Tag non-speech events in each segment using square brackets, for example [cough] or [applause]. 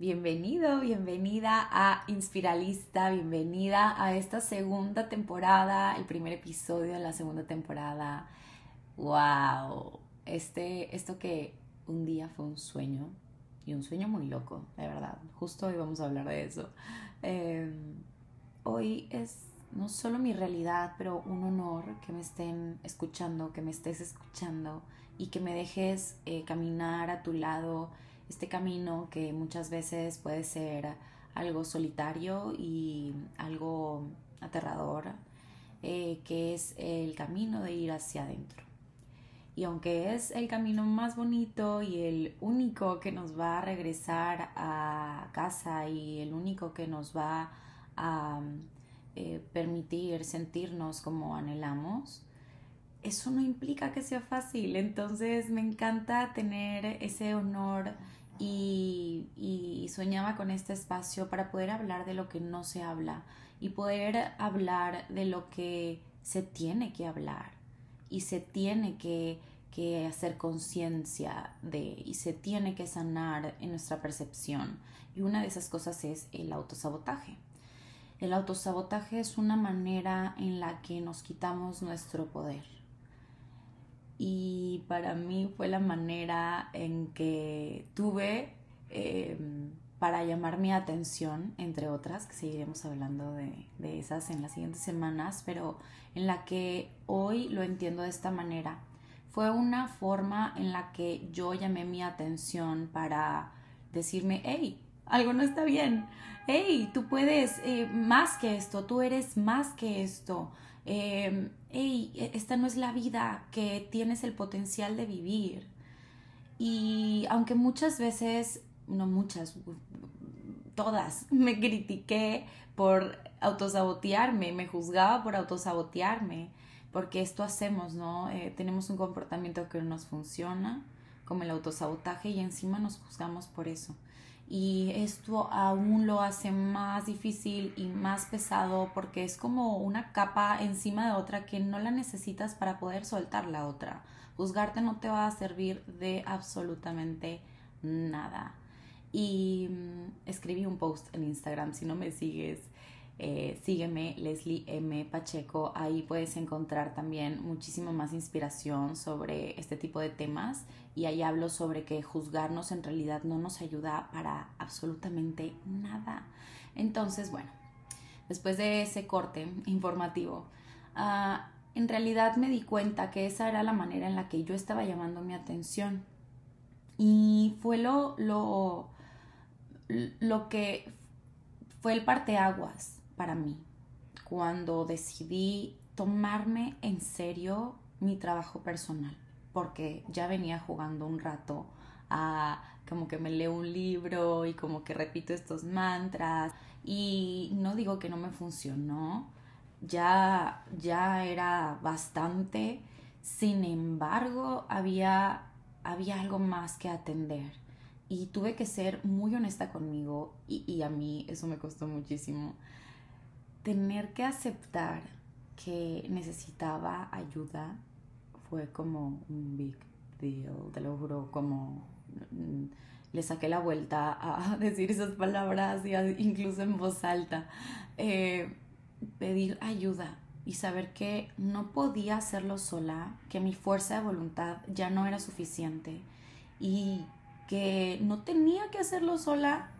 Bienvenido, bienvenida a Inspiralista, bienvenida a esta segunda temporada, el primer episodio de la segunda temporada. ¡Wow! Este, esto que un día fue un sueño, y un sueño muy loco, de verdad. Justo hoy vamos a hablar de eso. Em, hoy es no solo mi realidad, pero un honor que me estén escuchando, que me estés escuchando y que me dejes eh, caminar a tu lado este camino que muchas veces puede ser algo solitario y algo aterrador, eh, que es el camino de ir hacia adentro. Y aunque es el camino más bonito y el único que nos va a regresar a casa y el único que nos va a eh, permitir sentirnos como anhelamos, eso no implica que sea fácil. Entonces me encanta tener ese honor y, soñaba con este espacio para poder hablar de lo que no se habla y poder hablar de lo que se tiene que hablar y se tiene que, que hacer conciencia de y se tiene que sanar en nuestra percepción. Y una de esas cosas es el autosabotaje. El autosabotaje es una manera en la que nos quitamos nuestro poder. Y para mí fue la manera en que tuve em, para llamar mi atención, entre otras, que seguiremos hablando de, de esas en las siguientes semanas, pero en la que hoy lo entiendo de esta manera. Fue una forma en la que yo llamé mi atención para decirme, hey, algo no está bien. Hey, tú puedes eh, más que esto, tú eres más que esto. Eh, esta no es la vida que tienes el potencial de vivir. Y aunque muchas veces, no muchas, todas, [laughs] me critiqué por autosabotearme, me juzgaba por autosabotearme, porque esto hacemos, ¿no? Eh, tenemos un comportamiento que no nos funciona, como el autosabotaje, y encima nos juzgamos por eso y esto aún lo hace más difícil y más pesado porque es como una capa encima de otra que no la necesitas para poder soltar la otra. Juzgarte no te va a servir de absolutamente nada. Y mm, escribí un post en Instagram, si no me sigues, eh, sígueme, Leslie M. Pacheco. Ahí puedes encontrar también muchísima más inspiración sobre este tipo de temas. Y ahí hablo sobre que juzgarnos en realidad no nos ayuda para absolutamente nada. Entonces, bueno, después de ese corte informativo, ah, en realidad me di cuenta que esa era la manera en la que yo estaba llamando mi atención. Y fue lo, lo, lo que fue el parteaguas para mí. Cuando decidí tomarme en serio mi trabajo personal, porque ya venía jugando un rato a como que me leo un libro y como que repito estos mantras y no digo que no me funcionó, ya ya era bastante, sin embargo, había había algo más que atender y tuve que ser muy honesta conmigo y, y a mí eso me costó muchísimo tener que aceptar que necesitaba ayuda fue como un big deal, te lo juro, como mm, le saqué la vuelta a [laughs] decir esas palabras incluso en voz alta. Eh, pedir ayuda y saber que no podía hacerlo sola, que mi fuerza de voluntad ya no era suficiente y que no tenía que hacerlo sola,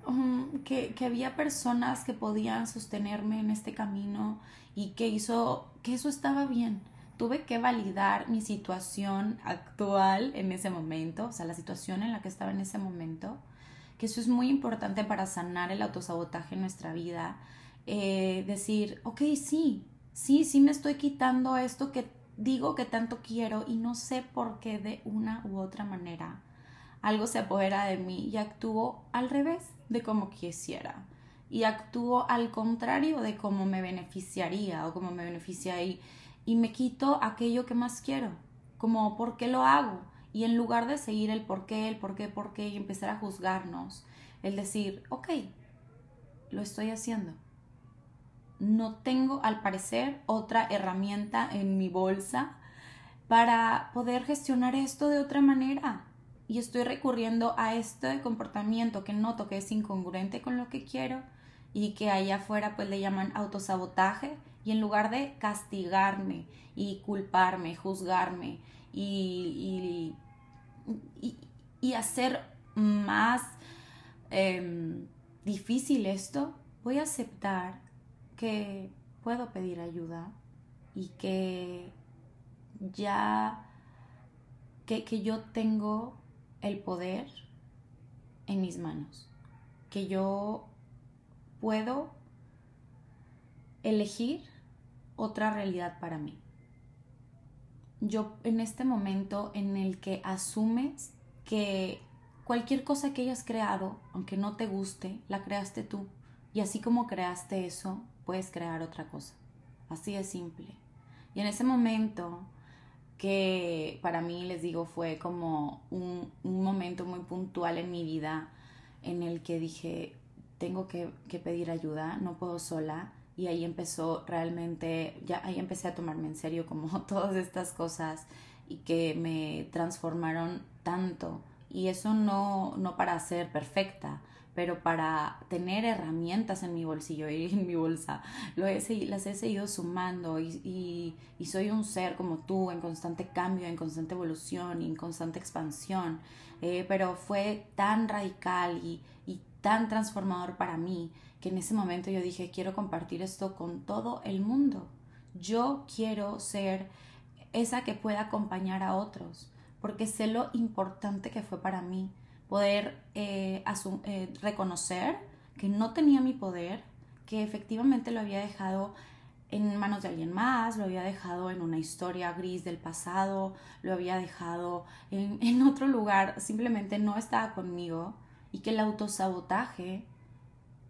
que, había personas que podían sostenerme en este camino y que hizo que eso estaba bien. Tuve que validar mi situación actual en ese momento, o sea, la situación en la que estaba en ese momento, que eso es muy importante para sanar el autosabotaje en nuestra vida. Eh, decir, ok, sí, sí, sí me estoy quitando esto que digo que tanto quiero y no sé por qué de una u otra manera algo se apodera de mí y actúo al revés de como quisiera. Y actúo al contrario de cómo me beneficiaría o cómo me beneficia y, y me quito aquello que más quiero, como por qué lo hago. Y en lugar de seguir el por qué, el por qué, por qué y empezar a juzgarnos, el decir, ok, lo estoy haciendo. No tengo, al parecer, otra herramienta en mi bolsa para poder gestionar esto de otra manera y estoy recurriendo a este comportamiento que noto que es incongruente con lo que quiero y que allá afuera pues le llaman autosabotaje y en lugar de castigarme y culparme, juzgarme y, y, hacer más em, difícil esto, voy a aceptar que puedo pedir ayuda y que ya que, que yo tengo el poder en mis manos, que yo puedo elegir otra realidad para mí. Yo en este momento en el que asumes que cualquier cosa que hayas creado, aunque no te guste, la creaste tú. Y así como creaste eso, puedes crear otra cosa. Así de simple. Y en ese momento que para mí, les digo, fue como un, momento muy puntual en mi vida en el que dije, tengo que, que, pedir ayuda, no puedo sola. Y ahí empezó realmente, ya ahí empecé a tomarme en serio como [laughs] todas estas cosas y que me transformaron tanto. Y eso no, no para ser perfecta, pero para tener herramientas en mi bolsillo y en mi bolsa, lo he, las he seguido sumando y, soy un ser como tú en constante cambio, en constante evolución y en constante expansión, eh, pero fue tan radical y, y tan transformador para mí que en ese momento yo dije, quiero compartir esto con todo el mundo. Yo quiero ser esa que pueda acompañar a otros, porque sé lo importante que fue para mí poder eh, eh, reconocer que no tenía mi poder, que efectivamente lo había dejado en manos de alguien más, lo había dejado en una historia gris del pasado, lo había dejado en, [laughs] en otro lugar, simplemente no estaba conmigo y que el autosabotaje,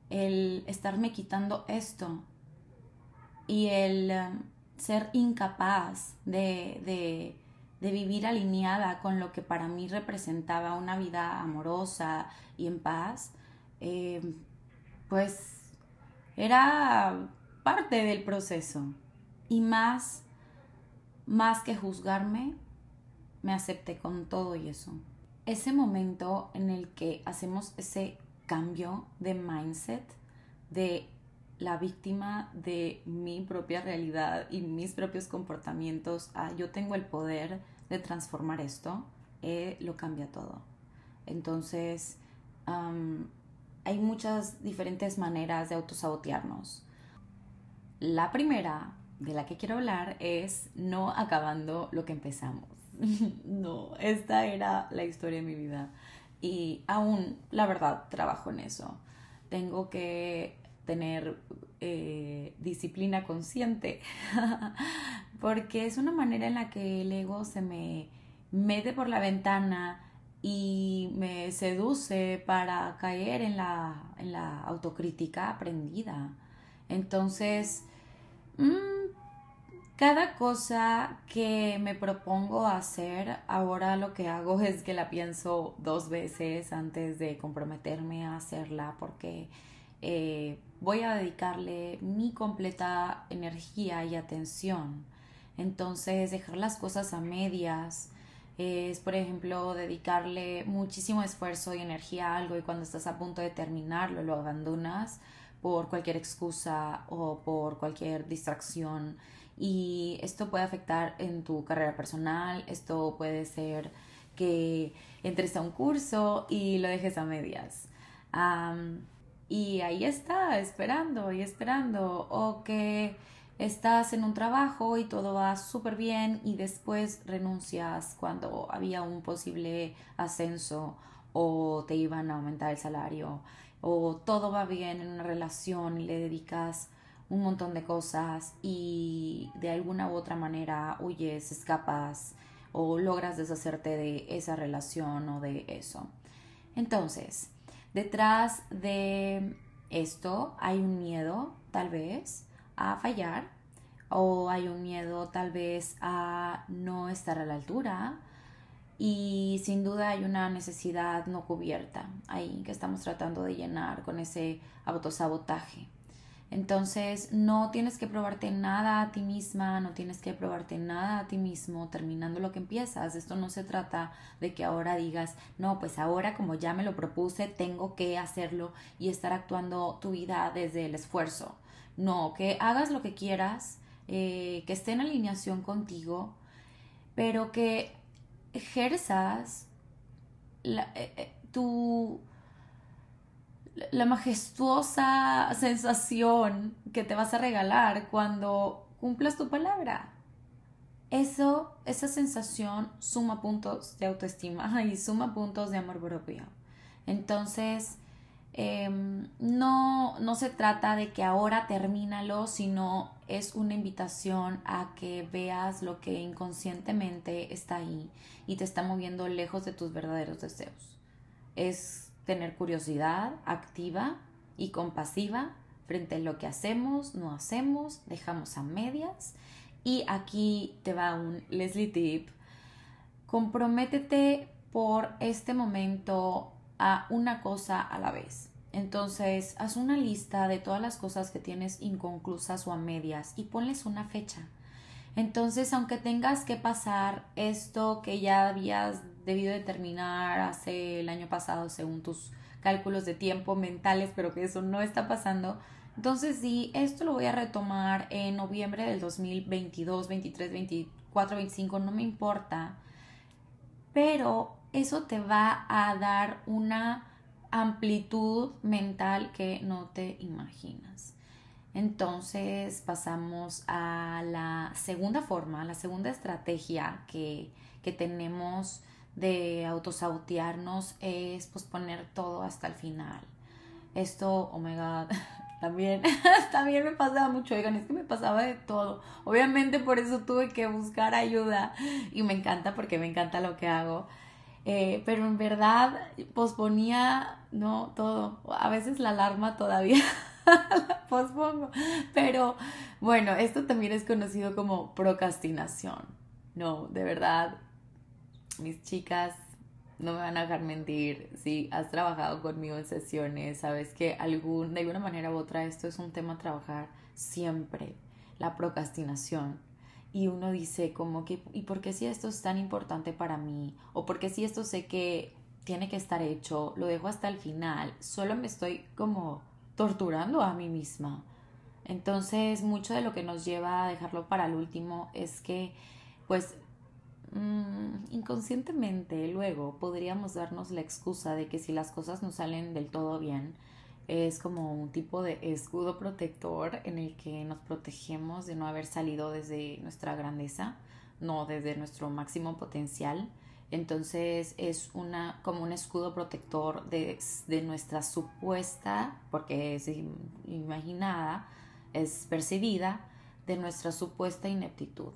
el estarme quitando esto y el um, ser incapaz de vivir alineada con lo que para mí representaba una vida amorosa y en paz, eh, pues era parte del proceso. Y más, más que juzgarme, me acepté con todo y eso. Ese momento en el que hacemos ese cambio de mindset, de la víctima de mi propia realidad y mis propios comportamientos yo tengo el poder de transformar esto, eh, lo cambia todo. Entonces, hay muchas diferentes maneras de autosabotearnos. La primera de la que quiero hablar es no acabando lo que empezamos. [laughs] no, esta era la historia de mi vida y aún, la verdad, trabajo en eso. Tengo que tener eh, disciplina consciente, [laughs] porque es una manera en la que el ego se me mete por la ventana y me seduce para caer en la, en la autocrítica aprendida. Entonces, mm, cada cosa que me propongo hacer, ahora lo que hago [laughs] es que la pienso dos veces antes de comprometerme a hacerla, porque eh, voy a dedicarle mi completa energía y atención. Entonces, dejar las cosas a medias es, por ejemplo, dedicarle muchísimo esfuerzo y energía a algo y cuando estás a punto de terminarlo lo abandonas por cualquier excusa o por cualquier distracción. Y esto puede afectar en tu carrera personal, esto puede ser que entres a un curso y lo dejes a medias. Y ahí está, esperando y esperando. O que estás en un trabajo y todo va súper bien y después renuncias cuando había un posible ascenso o te iban a aumentar el salario o todo va bien en una relación y le dedicas un montón de cosas y de alguna u otra manera huyes, escapas o logras deshacerte de esa relación o de eso. Entonces, Detrás de esto hay un miedo, tal vez, a fallar o hay un miedo tal vez a no estar a la altura y sin duda hay una necesidad no cubierta ahí que estamos tratando de llenar con ese autosabotaje. Entonces, no tienes que probarte nada a ti misma, no tienes que probarte nada a ti mismo terminando lo que empiezas. Esto no se trata de que ahora digas, no, pues ahora como ya me lo propuse, tengo que hacerlo y estar actuando tu vida desde el esfuerzo. No, que hagas lo que quieras, eh, que esté en alineación contigo, pero que ejerzas la, eh, eh, tu la majestuosa sensación que te vas a regalar cuando cumplas tu palabra. Eso, esa sensación suma puntos de autoestima [laughs] y suma puntos de amor propio. Entonces, em, no, no se trata de que ahora termínalo, sino es una invitación a que veas lo que inconscientemente está ahí y te está moviendo lejos de tus verdaderos deseos. Es tener curiosidad activa y compasiva frente a lo que hacemos, no hacemos, dejamos a medias. Y aquí te va un Leslie tip. Comprométete por este momento a una cosa a la vez. Entonces, haz una lista de todas las cosas que tienes inconclusas o a medias y ponles una fecha. Entonces, aunque tengas que pasar esto que ya habías debido de terminar hace el año pasado según tus cálculos de tiempo mentales, pero que eso no está pasando. Entonces, sí, esto lo voy a retomar en noviembre del 2022, 23, 24, 25, no me importa. Pero eso te va a dar una amplitud mental que no te imaginas. Entonces pasamos a la segunda forma, la segunda estrategia que, que tenemos de autosautearnos es posponer todo hasta el final. Esto, oh my god, [laughs] también, [laughs] también me pasaba mucho, oigan, es que me pasaba de todo. Obviamente por eso tuve que buscar ayuda y me encanta porque me encanta lo que hago. Eh, pero en verdad posponía, no, todo. A veces la alarma todavía [laughs] [laughs] la pospongo. Pero bueno, esto también es conocido como procrastinación. No, de verdad, mis chicas no me van a dejar mentir. Si has trabajado conmigo en sesiones, sabes que algún, de alguna manera u otra esto es un tema a trabajar siempre, la procrastinación. Y uno dice como que, ¿y por qué si esto es tan importante para mí? ¿O por qué si esto sé que tiene que estar hecho, lo dejo hasta el final? Solo me estoy como torturando a mí misma. Entonces, mucho de lo que nos lleva a dejarlo para el último es que, pues, Mm, inconscientemente luego podríamos darnos la excusa de que si las cosas no salen del todo bien, es como un tipo de escudo protector en el que nos protegemos de no haber salido desde nuestra grandeza, no desde nuestro máximo potencial. Entonces es una como un escudo protector de, de nuestra supuesta, porque es imaginada, es percibida, de nuestra supuesta ineptitud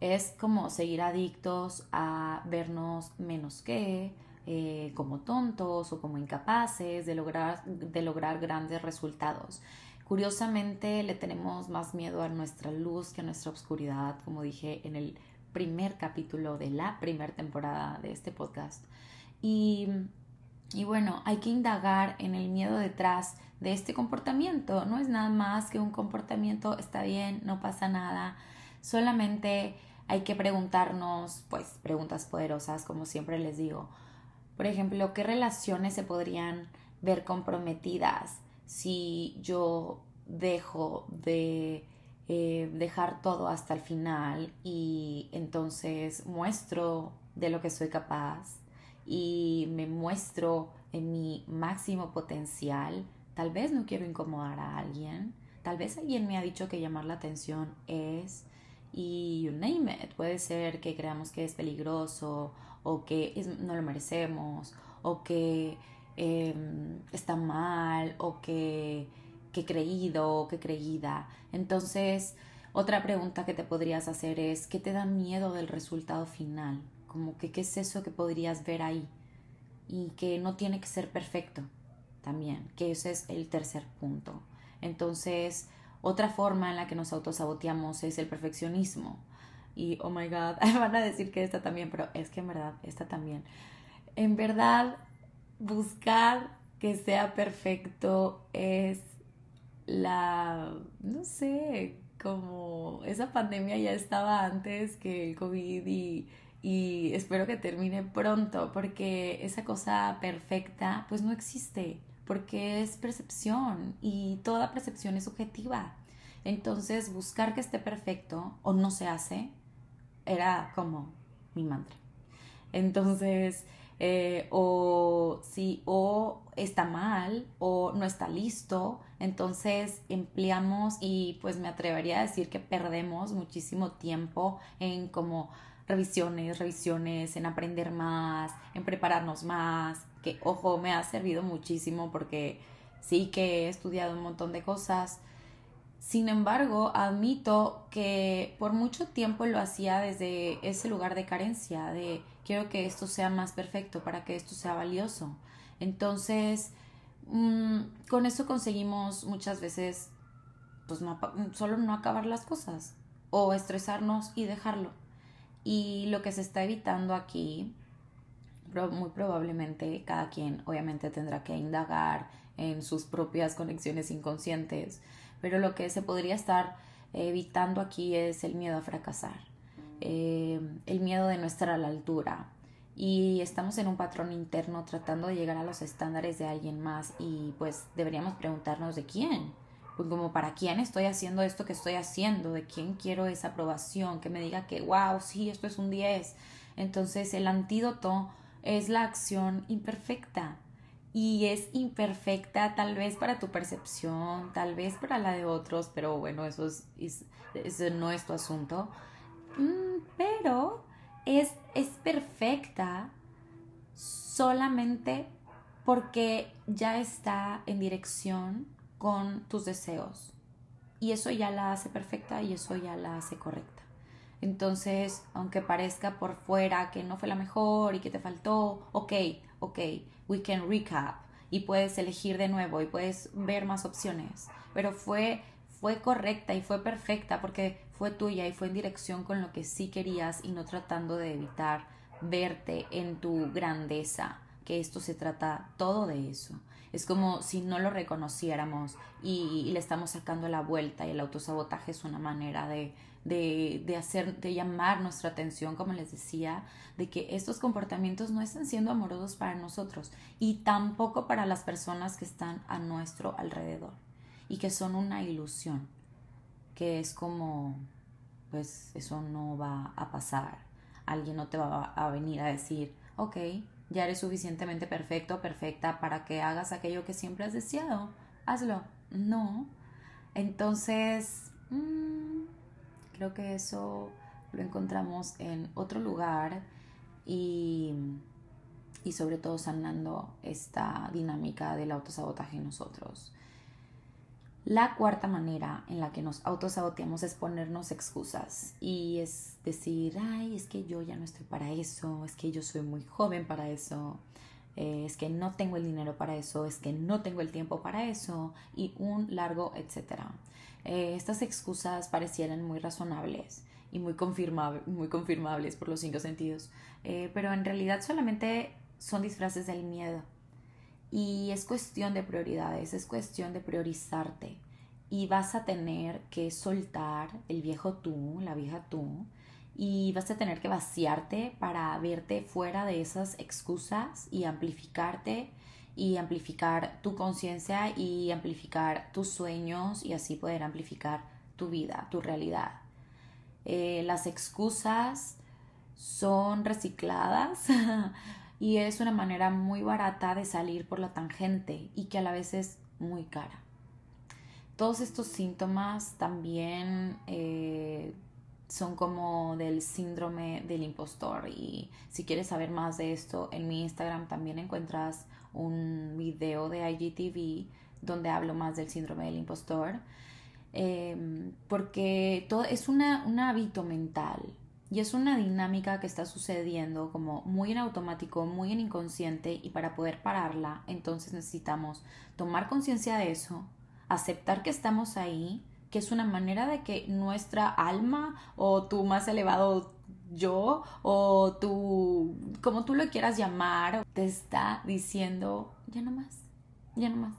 es como seguir adictos a vernos menos que, eh, como tontos o como incapaces de lograr, de lograr grandes resultados. Curiosamente le tenemos más miedo a nuestra luz que a nuestra oscuridad, como dije en el primer capítulo de la primera temporada de este podcast. Y, y bueno, hay que indagar en el miedo detrás de este comportamiento. No es nada más que un comportamiento, está bien, no pasa nada Solamente hay que preguntarnos, pues, preguntas poderosas, como siempre les digo. Por ejemplo, ¿qué relaciones se podrían ver comprometidas si yo dejo de eh, dejar todo hasta el final y entonces muestro de lo que soy capaz y me muestro en mi máximo potencial? Tal vez no quiero incomodar a alguien, tal vez alguien me ha dicho que llamar la atención es y you name it. Puede ser que creamos que es peligroso o que no lo merecemos o que em, está mal o que, que creído o que creída. Entonces, otra pregunta que te podrías hacer es, ¿qué te da miedo del resultado final? Como que qué es eso que podrías ver ahí y que no tiene que ser perfecto también, que ese es el tercer punto. Entonces, otra forma en la que nos autosaboteamos es el perfeccionismo. Y, oh my god, [laughs] van a decir que esta también, pero es que en verdad, esta también. En verdad, buscar que sea perfecto es la, no sé, como esa pandemia ya estaba antes que el COVID y, y espero que termine pronto porque esa cosa perfecta pues no existe porque es percepción y toda percepción es subjetiva. Entonces buscar que esté perfecto o no se hace era como mi mantra. Entonces, eh, o si o está mal o no está listo, entonces empleamos y pues me atrevería a decir que perdemos muchísimo tiempo en como revisiones, revisiones, en aprender más, en prepararnos más, que ojo, me ha servido muchísimo porque sí que he estudiado un montón de cosas. Sin embargo, admito que por mucho tiempo lo hacía desde ese lugar de carencia, de quiero que esto sea más perfecto para que esto sea valioso. Entonces, mm, con eso conseguimos muchas veces, pues solo no acabar las cosas o estresarnos y dejarlo. Y lo que se está evitando aquí, muy probablemente cada quien obviamente tendrá que indagar en sus propias conexiones inconscientes, pero lo que se podría estar evitando aquí es el miedo a fracasar eh, el miedo de no estar a la altura. Y estamos en un patrón interno tratando de llegar a los estándares de alguien más y pues deberíamos preguntarnos de quién, pues como para quién estoy haciendo esto que estoy haciendo, de quién quiero esa aprobación, que me diga que wow, sí, esto es un 10. Entonces el antídoto es la acción imperfecta y es imperfecta tal vez para tu percepción, tal vez para la de otros, pero bueno, eso, es, eso no es tu asunto. Mm, pero es, es perfecta solamente porque ya está en dirección con tus deseos. Y eso ya la hace perfecta y eso ya la hace correcta. Entonces, aunque parezca por fuera que no fue la mejor y que te faltó, ok, ok, we can recap y puedes elegir de nuevo y puedes ver más opciones. Pero fue, fue correcta y fue perfecta porque fue tuya y fue en dirección con lo que sí querías y no tratando de evitar verte en tu grandeza, que esto se trata todo de eso. Es como si no lo reconociéramos y, le estamos sacando la vuelta y el autosabotaje es una manera de, de, de, hacer, de llamar nuestra atención, como les decía, de que estos comportamientos no están siendo amorosos para nosotros y tampoco para las personas que están a nuestro alrededor y que son una ilusión que es como, pues eso no va a pasar. Alguien no te va a venir a decir, ok, ya eres suficientemente perfecto, perfecta para que hagas aquello que siempre has deseado. Hazlo. No. Entonces, mm, creo que eso lo encontramos en otro lugar y, y sobre todo sanando esta dinámica del autosabotaje en nosotros. La cuarta manera en la que nos autosaboteamos es ponernos excusas y es decir, ay, es que yo ya no estoy para eso, es que yo soy muy joven para eso, eh, es que no tengo el dinero para eso, es que no tengo el tiempo para eso y un largo etcétera. Eh, estas excusas parecieran muy razonables y muy, muy confirmables por los cinco sentidos, eh, pero en realidad solamente son disfraces del miedo y es cuestión de prioridades, es cuestión de priorizarte. Y vas a tener que soltar el viejo tú, la vieja tú, y vas a tener que vaciarte para verte fuera de esas excusas y amplificarte y amplificar tu conciencia y amplificar tus sueños y así poder amplificar tu vida, tu realidad. Eh, las excusas son recicladas [laughs] y es una manera muy barata de salir por la tangente y que a la vez es muy cara. Todos estos síntomas también eh, son como del síndrome del impostor y si quieres saber más de esto en mi Instagram también encuentras un video de IGTV donde hablo más del síndrome del impostor em, porque todo es una, un hábito mental y es una dinámica que está sucediendo como muy en automático, muy en inconsciente y para poder pararla, entonces necesitamos tomar conciencia de eso, aceptar que estamos ahí, que es una manera de que nuestra alma o tu más elevado yo o tu, como tú lo quieras llamar, te está diciendo, ya no más, ya no más,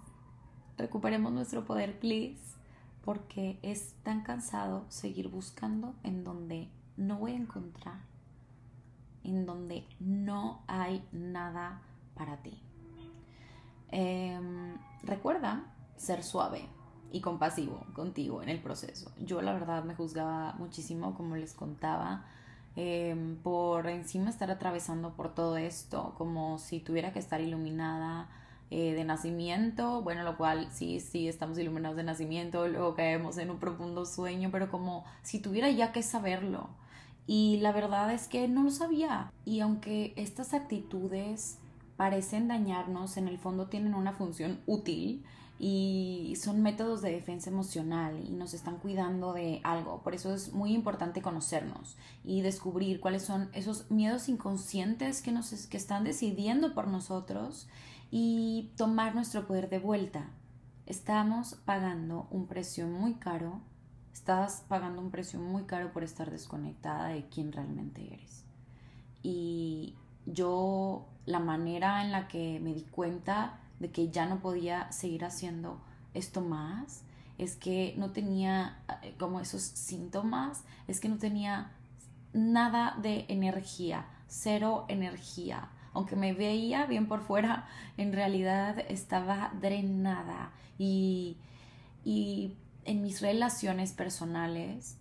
recuperemos nuestro poder, please, porque es tan cansado seguir buscando en donde no voy a encontrar, en donde no hay nada para ti. Em, recuerda ser suave y compasivo contigo en el proceso. Yo la verdad me juzgaba muchísimo, como les contaba, em, por encima estar atravesando por todo esto, como si tuviera que estar iluminada eh, de nacimiento, bueno, lo cual sí, sí, estamos iluminados de nacimiento, luego caemos en un profundo sueño, pero como si tuviera ya que saberlo. Y la verdad es que no lo sabía. Y aunque estas actitudes parecen dañarnos, en el fondo tienen una función útil y son métodos de defensa emocional y nos están cuidando de algo. Por eso es muy importante conocernos y descubrir cuáles son esos miedos inconscientes que nos que están decidiendo por nosotros y tomar nuestro poder de vuelta. Estamos pagando un precio muy caro. Estás pagando un precio muy caro por estar desconectada de quién realmente eres. Y yo la manera en la que me di cuenta de que ya no podía seguir haciendo esto más, es que no tenía eh, como esos síntomas, es que no tenía nada de energía, cero energía. Aunque me veía bien por fuera, en realidad estaba drenada y, y en mis relaciones personales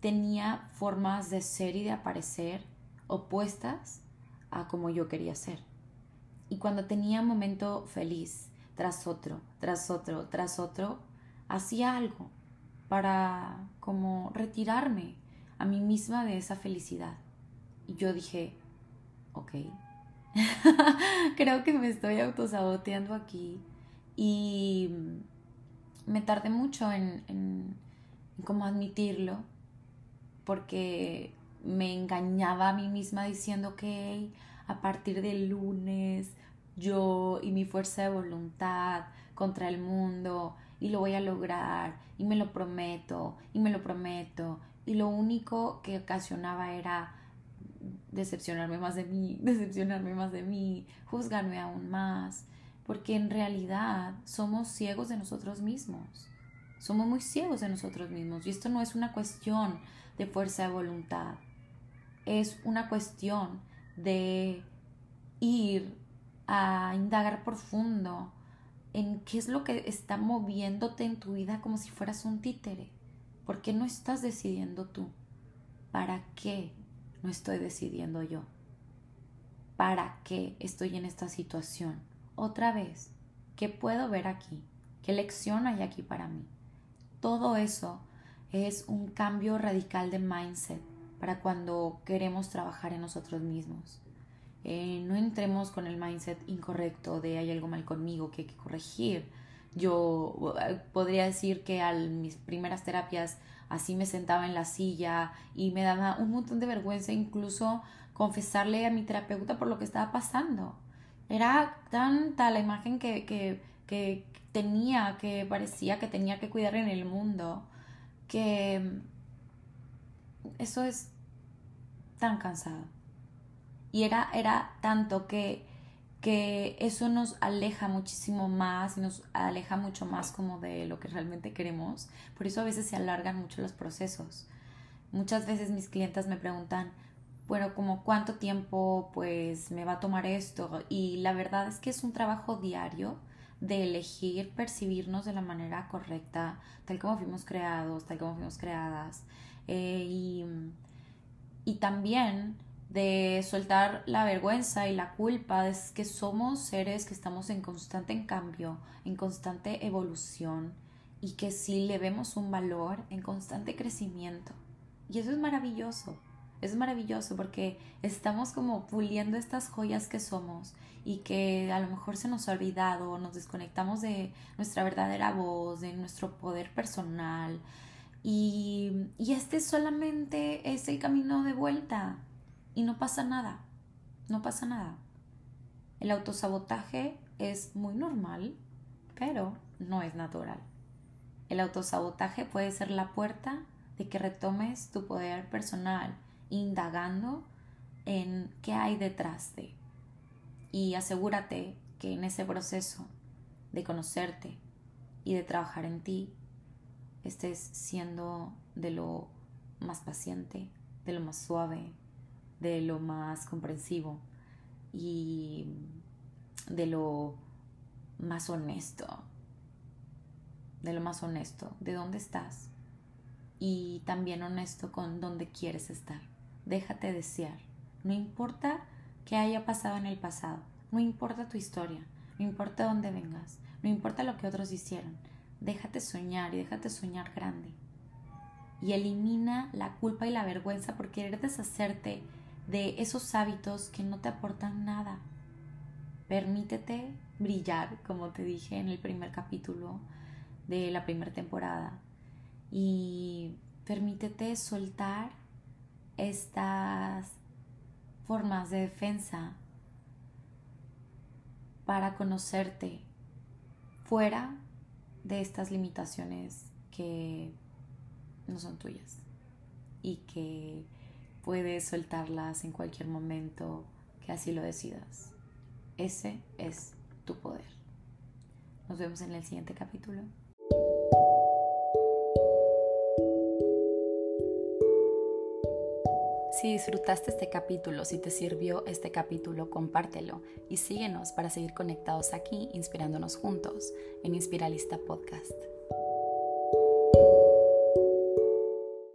tenía formas de ser y de aparecer opuestas a como yo quería ser. Y cuando tenía un momento feliz, tras otro, tras otro, tras otro, hacía algo para como retirarme a mí misma de esa felicidad. Y yo dije, ok, [laughs] creo que me estoy autosaboteando aquí. Y me tardé mucho en, en, en como admitirlo, porque me engañaba a mí misma diciendo que a partir del lunes yo y mi fuerza de voluntad contra el mundo y lo voy a lograr y me lo prometo y me lo prometo y lo único que ocasionaba era decepcionarme más de mí, [laughs] decepcionarme más de mí, juzgarme aún más, porque en realidad somos ciegos de nosotros mismos. Somos muy ciegos de nosotros mismos y esto no es una cuestión de fuerza de voluntad, es una cuestión de ir a indagar profundo en qué es lo que está moviéndote en tu vida como si fueras un títere. ¿Por qué no estás decidiendo tú? ¿Para qué no estoy decidiendo yo? ¿Para qué estoy en esta situación? Otra vez, ¿qué puedo ver aquí? ¿Qué lección hay aquí para mí? Todo eso es un cambio radical de mindset para cuando queremos trabajar en nosotros mismos. Eh, no entremos con el mindset incorrecto de hay algo mal conmigo que hay que corregir. Yo eh, podría decir que a mis primeras terapias así me sentaba en la silla y me daba un montón de vergüenza incluso confesarle a mi terapeuta por lo que estaba pasando. Era tanta la imagen que, que, que tenía, que parecía que tenía que cuidar en el mundo, que eso es tan cansado. Y era, era tanto que, que eso nos aleja muchísimo más y nos aleja mucho más como de lo que realmente queremos. Por eso a veces se alargan mucho los procesos. Muchas veces mis clientas me preguntan, bueno, como cuánto tiempo pues me va a tomar esto. Y la verdad es que es un trabajo diario de elegir percibirnos de la manera correcta, tal como fuimos creados, tal como fuimos creadas. Eh, y y también de soltar la vergüenza y la culpa de que somos seres que estamos en constante cambio, en constante evolución y que sí le vemos un valor en constante crecimiento. Y eso es maravilloso, es maravilloso porque estamos como puliendo estas joyas que somos y que a lo mejor se nos ha olvidado, nos desconectamos de nuestra verdadera voz, de nuestro poder personal, y, este solamente es el camino de vuelta y no pasa nada, no pasa nada. El autosabotaje es muy normal, pero no es natural. El autosabotaje puede ser la puerta de que retomes tu poder personal, indagando en qué hay detrás de. Y asegúrate que en ese proceso de conocerte, y de trabajar en ti, estés siendo de lo más paciente, de lo más suave, de lo más comprensivo y de lo más honesto, de lo más honesto, de dónde estás y también honesto con dónde quieres estar. Déjate desear. No importa qué haya pasado en el pasado, no importa tu historia, no importa dónde vengas, no importa lo que otros hicieron. Déjate soñar y déjate soñar grande. Y elimina la culpa y la vergüenza por querer deshacerte de esos hábitos que no te aportan nada. Permítete brillar, como te dije en el primer capítulo de la primera temporada. Y permítete soltar estas formas de defensa para conocerte fuera de estas limitaciones que no son tuyas y que puedes soltarlas en cualquier momento que así lo decidas. Ese es tu poder. Nos vemos en el siguiente capítulo. Si disfrutaste este capítulo, si te sirvió este capítulo, compártelo y síguenos para seguir conectados aquí, inspirándonos juntos en Inspiralista Podcast.